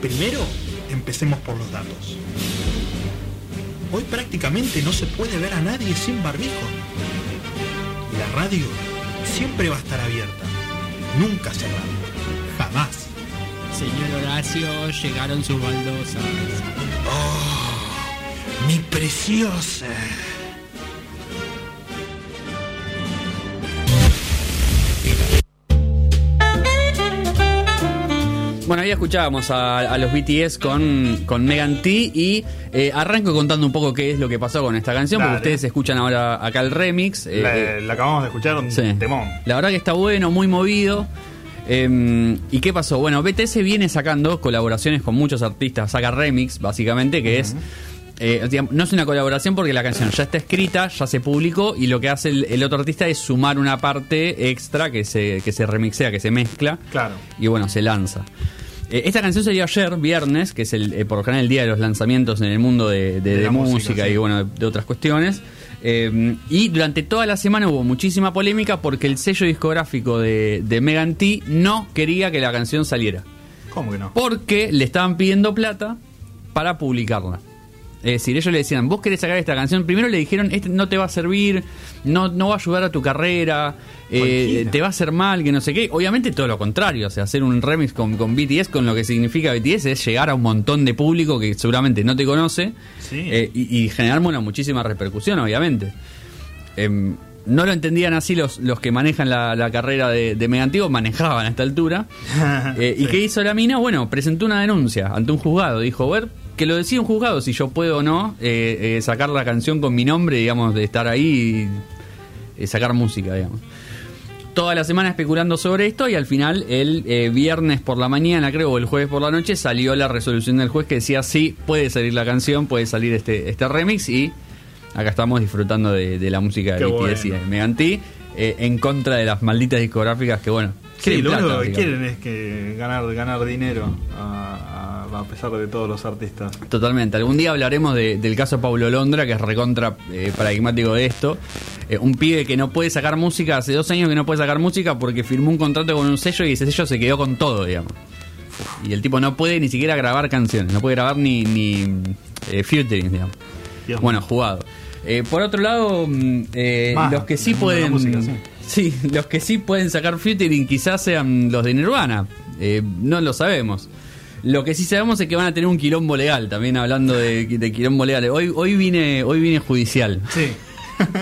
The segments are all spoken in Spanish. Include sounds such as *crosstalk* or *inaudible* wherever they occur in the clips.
Primero, empecemos por los datos. Hoy prácticamente no se puede ver a nadie sin barbijo. La radio siempre va a estar abierta, nunca cerrada, jamás. Señor Horacio, llegaron sus baldosas. ¡Oh! ¡Mi preciosa! Bueno, ahí escuchábamos a, a los BTS con, con Megan T y eh, arranco contando un poco qué es lo que pasó con esta canción, Dale. porque ustedes escuchan ahora acá el remix. eh, La, eh, la acabamos de escuchar, un sí. temón. La verdad que está bueno, muy movido. Eh, ¿Y qué pasó? Bueno, BTS viene sacando colaboraciones con muchos artistas, saca remix, básicamente, que es... eh, digamos, no es una colaboración porque la canción ya está escrita, ya se publicó y lo que hace el, el otro artista es sumar una parte extra que se, que se remixea, que se mezcla Claro. y bueno, se lanza. Eh, esta canción salió ayer, viernes, que es el, eh, por lo general el día de los lanzamientos en el mundo de, de- De de la música, música, sí. y bueno, de, de otras cuestiones. Eh, y durante toda la semana hubo muchísima polémica porque el sello discográfico de, de Megan T no quería que la canción saliera. ¿Cómo que no? Porque le estaban pidiendo plata para publicarla. Es decir, ellos le decían, vos querés sacar esta canción, primero le dijeron, este no te va a servir, no, no va a ayudar a tu carrera, eh, te va a hacer mal, que no sé qué. Obviamente todo lo contrario, o sea, hacer un remix con, con BTS, con lo que significa BTS, es llegar a un montón de público que seguramente no te conoce Sí. eh, y, y generar bueno, muchísima repercusión, obviamente. Em, no lo entendían así los, los que manejan la, la carrera de, de Megan Thee, o manejaban a esta altura. *laughs* Eh, ¿Y qué hizo la mina? Bueno, presentó una denuncia ante un juzgado. Dijo, ver, que lo decida un juzgado si yo puedo o no eh, eh, sacar la canción con mi nombre, digamos, de estar ahí y eh, sacar música, digamos. Toda la semana especulando sobre esto y al final el viernes por la mañana, creo, o el jueves por la noche, salió la resolución del juez que decía sí, puede salir la canción, puede salir este, este remix y acá estamos disfrutando de, de la música de BTS y de en contra de las malditas discográficas que, bueno, Sí, lo único que quieren es que ganar, ganar dinero a, a- pesar de todos los artistas. Totalmente. Algún día hablaremos de- del caso Paulo Londra, que es recontra eh, paradigmático de esto. Eh, un pibe que no puede sacar música, hace dos años que no puede sacar música porque firmó un contrato con un sello y ese sello se quedó con todo, digamos. Y el tipo no puede ni siquiera grabar canciones, no puede grabar ni, ni eh, featuring, digamos. Dios Bueno, jugado. Eh, por otro lado, mm, eh, los que sí pueden. música, sí, *laughs* los que sí pueden sacar featuring quizás sean los de Nirvana. Eh, no lo sabemos. Lo que sí sabemos es que van a tener un quilombo legal, también hablando de, de quilombo legal. Hoy, hoy vine, hoy vine judicial. Sí.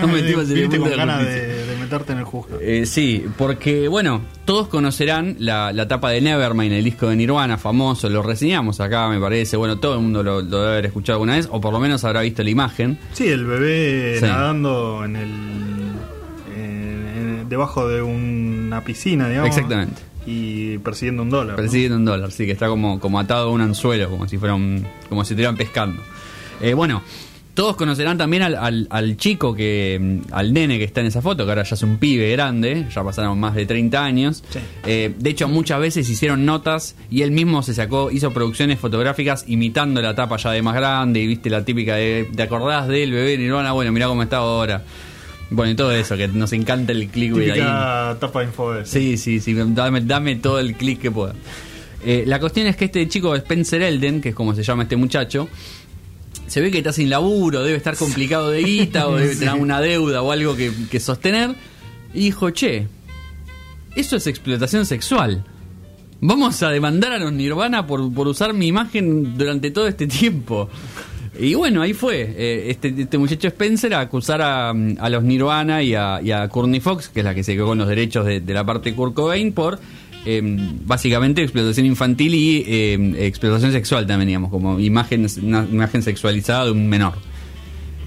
Nos metimos en el con de ganas de, de meterte en el juzgado. Eh, sí, porque bueno, todos conocerán la, la tapa de Nevermind, el disco de Nirvana, famoso, lo reseñamos acá, me parece. Bueno, todo el mundo lo, lo debe haber escuchado alguna vez, o por lo menos habrá visto la imagen. Sí, el bebé Sí. nadando en el. en- en- debajo de una piscina, digamos. Exactamente. Y persiguiendo un dólar. ¿no? Persiguiendo un dólar, sí, que está como, como atado a un anzuelo, como si fuera un, como si estuvieran pescando. Eh, bueno, todos conocerán también al, al, al chico que, mm, al nene que está en esa foto, que ahora ya es un pibe grande, ya pasaron más de 30 años. Sí. Eh, de hecho, muchas veces hicieron notas y él mismo se sacó, hizo producciones fotográficas imitando la tapa ya de más grande, y viste la típica de, ¿te acordás del bebé Nirvana? Bueno, mirá cómo está ahora. Bueno, y todo eso, que nos encanta el clickbait ahí. Tapa info Sí, sí, sí, dame, dame todo el clic que pueda. Eh, la cuestión es que este chico, Spencer Elden, que es como se llama este muchacho, se ve que está sin laburo, debe estar complicado de guita o debe *laughs* tener una deuda o algo que, que sostener. Y dijo, che, eso es explotación sexual. Vamos a demandar a los Nirvana por, por usar mi imagen durante todo este tiempo. Y bueno, ahí fue. Eh, este, este muchacho Spencer a acusar a, a los Nirvana y a, y a Courtney Fox, que es la que se quedó con los derechos de, de la parte de Kurt Cobain, por eh, básicamente explotación infantil y eh, explotación sexual también, digamos, como imagen, una imagen sexualizada de un menor.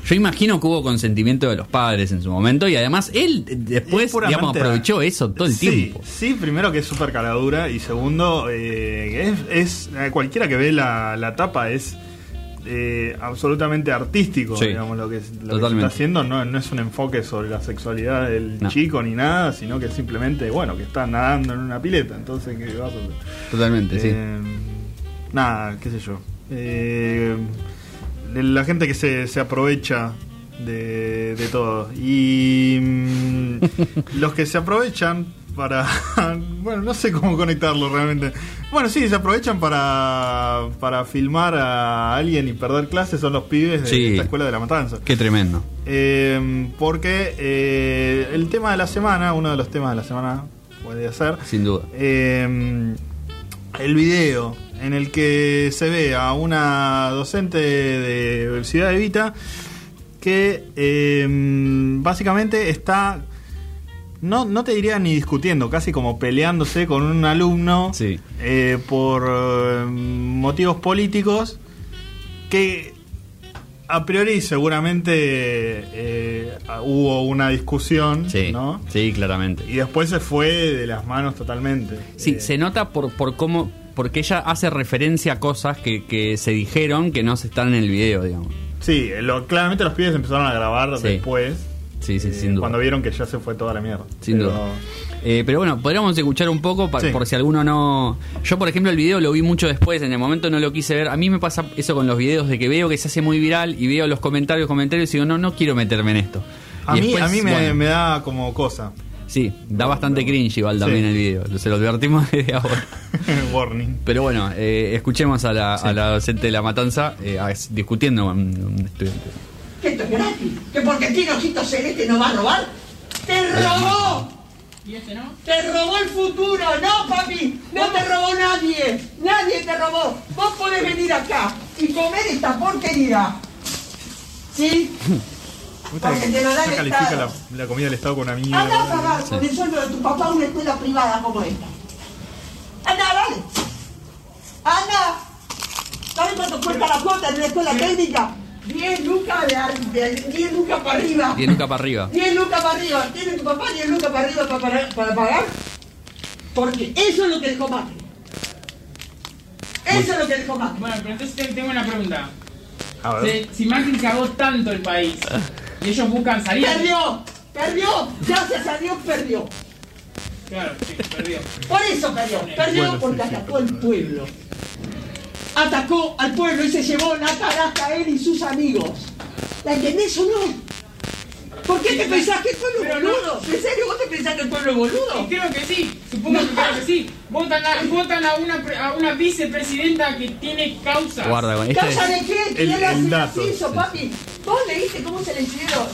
Yo imagino que hubo consentimiento de los padres en su momento y además él eh, después, digamos, aprovechó eso todo el Sí, tiempo. Sí, primero que es súper caladura y segundo, eh, es, es- cualquiera que ve la, la tapa es eh, absolutamente artístico, Sí, digamos, lo que, es- lo que se totalmente. está haciendo no, no es un enfoque sobre la sexualidad del No. chico ni nada, sino que simplemente, bueno, que está nadando en una pileta, entonces, ¿qué vas a hacer? Totalmente, sí. Eh, Nada, qué sé yo. Eh, la gente que se, se aprovecha de, de todo. Y mm, *laughs* los que se aprovechan para. *laughs* Bueno, no sé cómo conectarlo realmente. Bueno, sí, se aprovechan para, para filmar a alguien y perder clases. Son los pibes de Sí. esta escuela de la matanza. Qué tremendo. Eh, porque eh, el tema de la semana, uno de los temas de la semana puede ser. Sin duda. eh, el video en el que se ve a una docente de Ciudad de Vita que eh, básicamente está, no, no te diría ni discutiendo, casi como peleándose con un alumno Sí. eh, por eh, motivos políticos que a priori seguramente eh, hubo una discusión, Sí. ¿no? Sí, claramente. Y después se fue de las manos totalmente. Sí, se nota por, por cómo. Porque ella hace referencia a cosas que, que se dijeron que no se están en el video, digamos. Sí, lo- claramente los pibes empezaron a grabar Sí. después. Sí, sí, eh, sin duda. Cuando vieron que ya se fue toda la mierda. Sin Pero- duda. Eh, pero bueno, podríamos escuchar un poco Sí. por si alguno no. Yo, por ejemplo, el video lo vi mucho después, en el momento no lo quise ver. A mí me pasa eso con los videos de que veo que se hace muy viral y veo los comentarios, comentarios y digo, no, no quiero meterme en esto. A Y mí, después, a mí me, bueno, me da como cosa. Sí, da bastante cringe igual también Sí. el video. Se lo advertimos *laughs* desde ahora. *laughs* Warning. Pero bueno, eh, escuchemos a la, a la docente de la matanza eh, a- discutiendo con un estudiante. Que esto es gratis, que porque tiene ojitos celeste no va a robar. ¡Te robó! ¿Y este no? ¡Te robó el futuro! ¡No, papi! ¡No te robó nadie! ¡Nadie te robó! Vos podés venir acá y comer esta porquería. ¿Sí? Porque te lo da Ya el califica la, la comida del Estado con una Anda a mierda. pagar con el sueldo de tu papá una escuela privada como esta. Anda, dale. Anda. ¿Sabes cuánto cuesta la cuota en una escuela técnica? 10 lucas de, de 10 lucas para arriba. Y nunca para arriba. 10 lucas para arriba. ¿Tiene tu papá 10 lucas para arriba para, para, para pagar? Porque eso es lo que dejó Macri. Eso es lo que dejó Macri. Bueno, pero entonces te- tengo una pregunta. A ver. Si, si Macri cagó tanto el país y ellos buscan salir. Perdió. Perdió. Gracias a Dios perdió. Claro, sí, perdió. Por eso perdió. Perdió Bueno, porque sí, sí. atacó al pueblo. Atacó al pueblo y se llevó la caraja a él y sus amigos. ¿La entendés o no? ¿Por qué te pensás que el pueblo es boludo? ¿En serio vos te pensás que el pueblo es Y boludo? creo que sí, supongo que creo que sí. Votan a, votan a, una, pre- a una vicepresidenta que tiene causas. Guarda con esta ¿Causa de qué? el- ¿Quién el hace dato. papi? ¿Vos leíste cómo se le hicieron?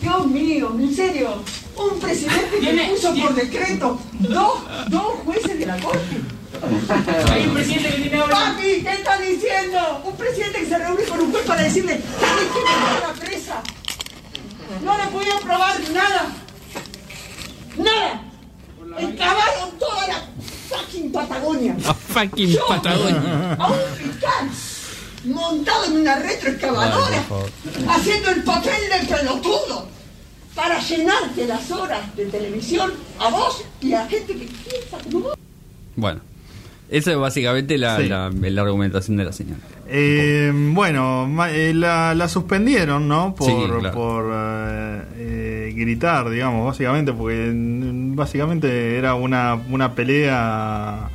Dios mío, en serio. Un presidente que puso por decreto dos, dos jueces de la corte. Hay un presidente que tiene ahora. Papi, ¿qué está diciendo? Un presidente que se reúne con un juez para decirle, tenés que a la presa. No le pudieron probar nada. Nada. Excavaron toda la fucking Patagonia. A fucking Yo, Patagonia. A un fiscal montado en una retroexcavadora, haciendo el papel de pelotudo para llenarte las horas de televisión a vos y a gente que piensa como vos. Bueno, esa es básicamente la, Sí. la, la argumentación de la señora. Eh, bueno, eh, la, la suspendieron, ¿no? Por, Sí, claro. por eh, eh, gritar, digamos, básicamente, porque mm, básicamente era una, una pelea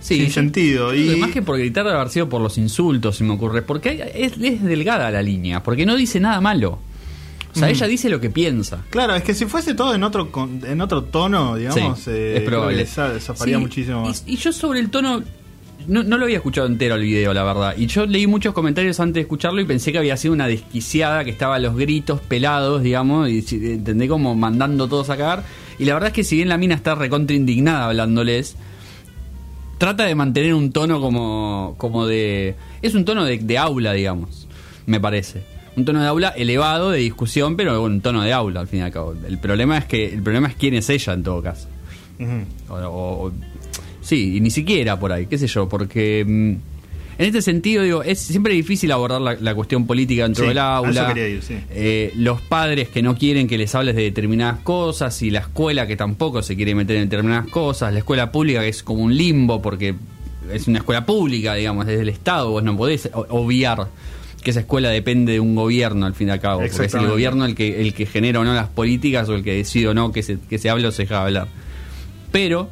sin yo sentido. Y, más que por gritar debe haber sido por los insultos, se me ocurre. Porque es, es delgada la línea, porque no dice nada malo. O sea, Mm. ella dice lo que piensa. Claro, es que si fuese todo en otro en otro tono, digamos, Sí, eh, es probable. Sí, muchísimo más. Y, y yo sobre el tono, no, no lo había escuchado entero el video, la verdad. Y yo leí muchos comentarios antes de escucharlo y pensé que había sido una desquiciada, que estaba a los gritos pelados, digamos, y entendé como mandando todos a cagar. Y la verdad es que si bien la mina está recontra indignada hablándoles, trata de mantener un tono como, como de... Es un tono de, de aula, digamos, me parece. Un tono de aula elevado, de discusión, pero un tono de aula, al fin y al cabo. El problema es que el problema es quién es ella, en todo caso. Ujú. O- o- o- sí, y ni siquiera por ahí, qué sé yo, porque mm, en este sentido, digo, es siempre difícil abordar la, la cuestión política dentro Sí, del aula. ir, sí. Eh, los padres que no quieren que les hables de determinadas cosas y la escuela que tampoco se quiere meter en determinadas cosas, la escuela pública que es como un limbo porque es una escuela pública, digamos, desde el Estado, vos no podés obviar que esa escuela depende de un gobierno al fin y al cabo, porque es el gobierno el que, el que genera o no las políticas o el que decide o no que se, que se hable o se deja de hablar. Pero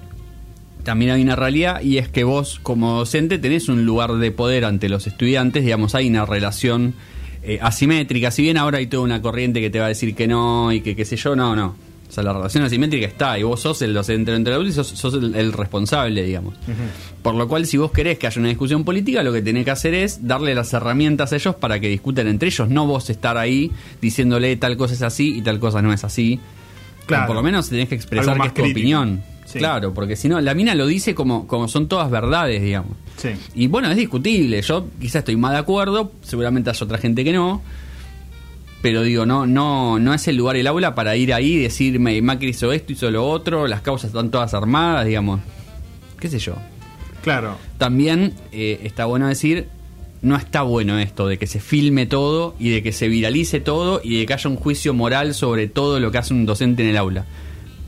también hay una realidad y es que vos como docente tenés un lugar de poder ante los estudiantes, digamos, hay una relación eh, asimétrica, si bien ahora hay toda una corriente que te va a decir que no y que qué sé yo, no, no. O sea, la relación asimétrica está y vos sos el docente entre el y sos, sos el, el responsable, digamos. Por lo cual, si vos querés que haya una discusión política, lo que tenés que hacer es darle las herramientas a ellos para que discutan entre ellos, no vos estar ahí diciéndole tal cosa es así y tal cosa no es así. Claro. Por lo menos tenés que expresar que es tu crítico. opinión. Sí. Claro, porque si no, la mina lo dice como, como son todas verdades, digamos. Sí. Y bueno, es discutible. Yo quizás estoy más de acuerdo, seguramente hay otra gente que no. Pero digo, no, no, no es el lugar el aula para ir ahí y decirme Macri hizo esto, hizo lo otro, las causas están todas armadas, digamos. ¿Qué sé yo? Claro. También eh, está bueno decir, no está bueno esto de que se filme todo y de que se viralice todo y de que haya un juicio moral sobre todo lo que hace un docente en el aula.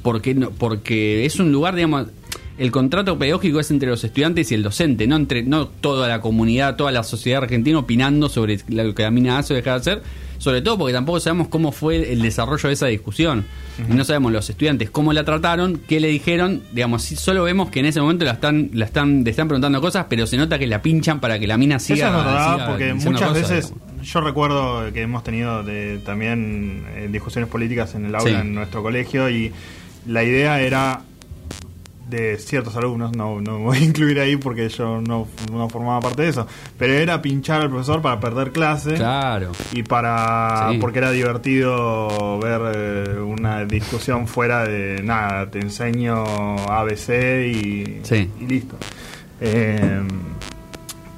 Porque, no, porque es un lugar, digamos, el contrato pedagógico es entre los estudiantes y el docente, no entre no toda la comunidad, toda la sociedad argentina opinando sobre lo que la mina hace o deja de hacer, sobre todo porque tampoco sabemos cómo fue el desarrollo de esa discusión. Y no sabemos los estudiantes cómo la trataron, qué le dijeron, digamos, solo vemos que en ese momento la están, la están, le están preguntando cosas, pero se nota que la pinchan para que la mina siga. Eso es verdad, siga porque muchas cosas, veces digamos. yo recuerdo que hemos tenido de- también eh, discusiones políticas en el aula Sí. en nuestro colegio y la idea era de ciertos alumnos, no, no me voy a incluir ahí porque yo no, no formaba parte de eso, pero era pinchar al profesor para perder clase Claro. y para Sí. porque era divertido ver eh, una discusión fuera de nada, te enseño ABC y, Sí. y listo. Eh,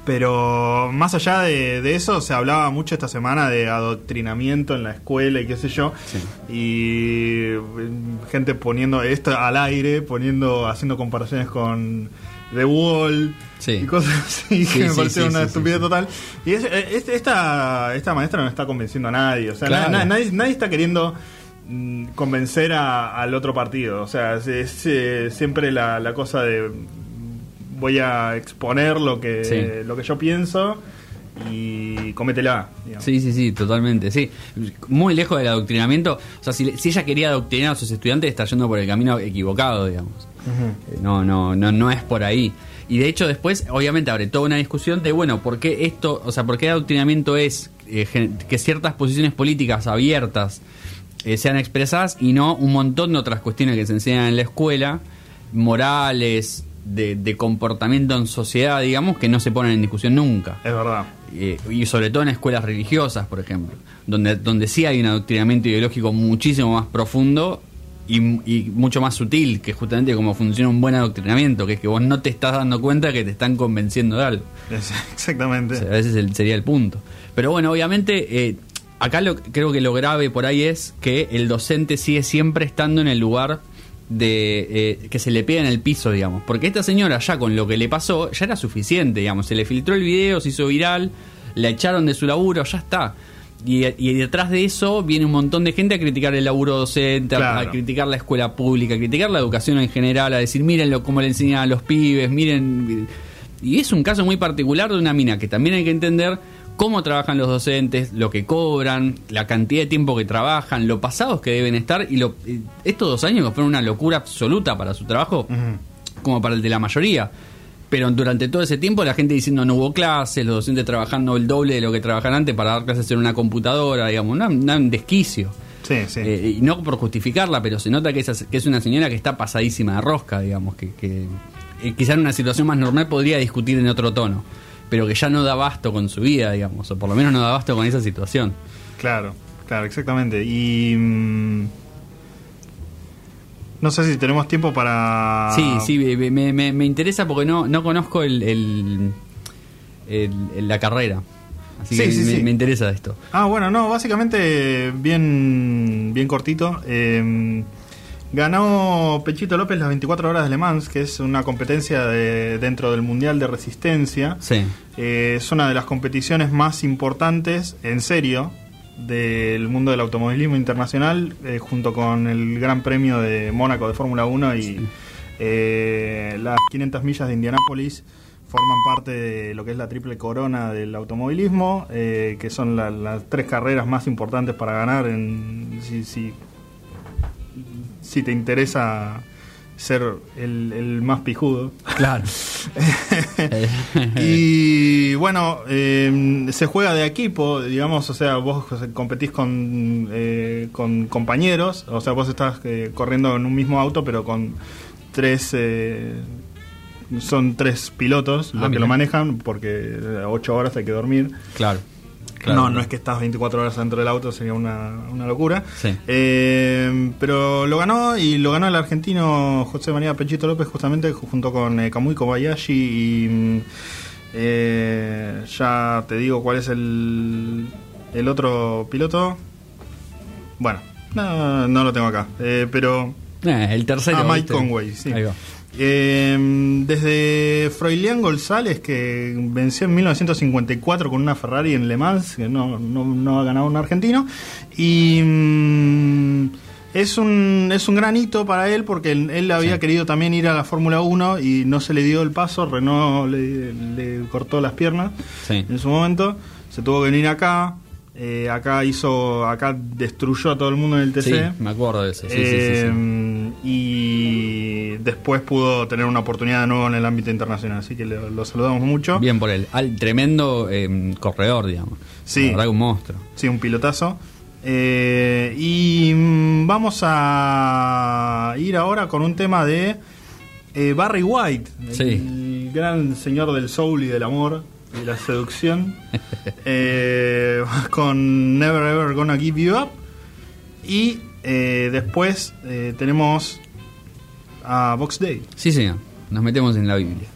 pero más allá de, de eso, se hablaba mucho esta semana de adoctrinamiento en la escuela y qué sé yo. Sí. Y eh, gente poniendo esto al aire, poniendo, haciendo comparaciones con The Wall Sí. y cosas *laughs* así Sí, que me pareció una estupidez total. Y es- eh, es- esta, esta maestra no está convenciendo a nadie. O sea, Claro. na- na- nadie, nadie está queriendo mm, convencer a- al otro partido. O sea, es, es, eh, siempre la, la cosa de voy a exponer lo que, Sí. lo que yo pienso y cométela. digamos. Sí, sí, sí, totalmente, sí. Muy lejos del adoctrinamiento. O sea, si, si ella quería adoctrinar a sus estudiantes, está yendo por el camino equivocado, digamos. Eh, No, no, no, no es por ahí. Y de hecho después, obviamente, abre toda una discusión de, bueno, ¿por qué esto, o sea, por qué el adoctrinamiento es eh, que ciertas posiciones políticas abiertas eh, sean expresadas y no un montón de otras cuestiones que se enseñan en la escuela, morales, de, de comportamiento en sociedad, digamos, que no se ponen en discusión nunca. Es verdad. Eh, y sobre todo en escuelas religiosas, por ejemplo, donde, donde sí hay un adoctrinamiento ideológico muchísimo más profundo y, y mucho más sutil, que justamente cómo funciona un buen adoctrinamiento, que es que vos no te estás dando cuenta que te están convenciendo de algo. Exactamente. O sea, ese sería el punto. Pero bueno, obviamente, eh, acá lo, creo que lo grave por ahí es que el docente sigue siempre estando en el lugar de eh, que se le pega en el piso, digamos. Porque esta señora ya con lo que le pasó ya era suficiente, digamos. Se le filtró el video, se hizo viral, la echaron de su laburo, ya está. Y, y detrás de eso viene un montón de gente a criticar el laburo docente, a- criticar la escuela pública, a criticar la educación en general, a decir, miren lo, cómo le enseñan a los pibes, miren... Y es un caso muy particular de una mina que también hay que entender cómo trabajan los docentes, lo que cobran, la cantidad de tiempo que trabajan, lo pasados que deben estar y lo, estos dos años fueron una locura absoluta para su trabajo, como para el de la mayoría. Pero durante todo ese tiempo la gente diciendo no hubo clases, los docentes trabajando el doble de lo que trabajan antes para dar clases en una computadora, digamos, una- una- un desquicio. Sí, sí. Eh, y no por justificarla, pero se nota que, esa- que es una señora que está pasadísima de rosca, digamos, que, que eh, quizá en una situación más normal podría discutir en otro tono, pero que ya no da abasto con su vida, digamos, o por lo menos no da abasto con esa situación. Claro, claro, exactamente. Y. mm, no sé si tenemos tiempo para. Sí, sí, me, me- me- me interesa porque no, no conozco el, el- el- el- la carrera. Así Sí, que sí, me, sí. me interesa esto. Ah, bueno, no, básicamente bien, bien cortito. Eh, ganó Pechito López las 24 horas de Le Mans, que es una competencia de- dentro del Mundial de Resistencia. Sí, Eh, es una de las competiciones más importantes, en serio, del mundo del automovilismo internacional, eh, junto con el Gran Premio de Mónaco de Fórmula 1 y eh, las 500 millas de Indianápolis forman parte de lo que es la triple corona del automovilismo, eh, que son la- las tres carreras más importantes para ganar en, si, si, si te interesa ser el, el más pijudo. Claro. *laughs* y bueno, eh, se juega de equipo, digamos, o sea, vos competís con, eh, con compañeros, o sea, vos estás eh, corriendo en un mismo auto, pero con tres... eh, son tres pilotos Ah, los que mira. lo manejan, porque ocho horas hay que dormir. claro. Claro. no, no es que estás 24 horas dentro del auto, sería una, una locura. Sí. Eh, pero lo ganó y lo ganó el argentino José María Pechito López justamente junto con eh, Kamui Kobayashi y mm, eh, ya te digo cuál es el, el otro piloto. Bueno, no, no lo tengo acá, eh, pero Eh, el tercero. Ah, Mike ¿viste? Conway, sí. Ahí va. Eh, desde Froilián González, que venció en 1954 con una Ferrari en Le Mans, que no, no, no ha ganado un argentino. Y mm, es, un, es un gran hito para él porque él, él había Sí. querido también ir a la Fórmula 1 y no se le dio el paso. Renault le, le cortó las piernas Sí. en su momento. Se tuvo que venir acá. Eh, acá hizo, acá destruyó a todo el mundo en el TC. Sí, me acuerdo de eso. Sí, sí, sí, sí. Eh, Y después pudo tener una oportunidad de nuevo en el ámbito internacional, así que lo, lo saludamos mucho. Bien por él. Al tremendo eh, corredor, digamos. Sí. La verdad un monstruo. Sí, un pilotazo. Eh, y mm, vamos a ir ahora con un tema de eh, Barry White, el, gran señor del soul y del amor la seducción, *laughs* eh, con Never Ever Gonna Give You Up. Y eh, después eh, tenemos a Box Day. Sí, señor. Nos metemos en la Biblia.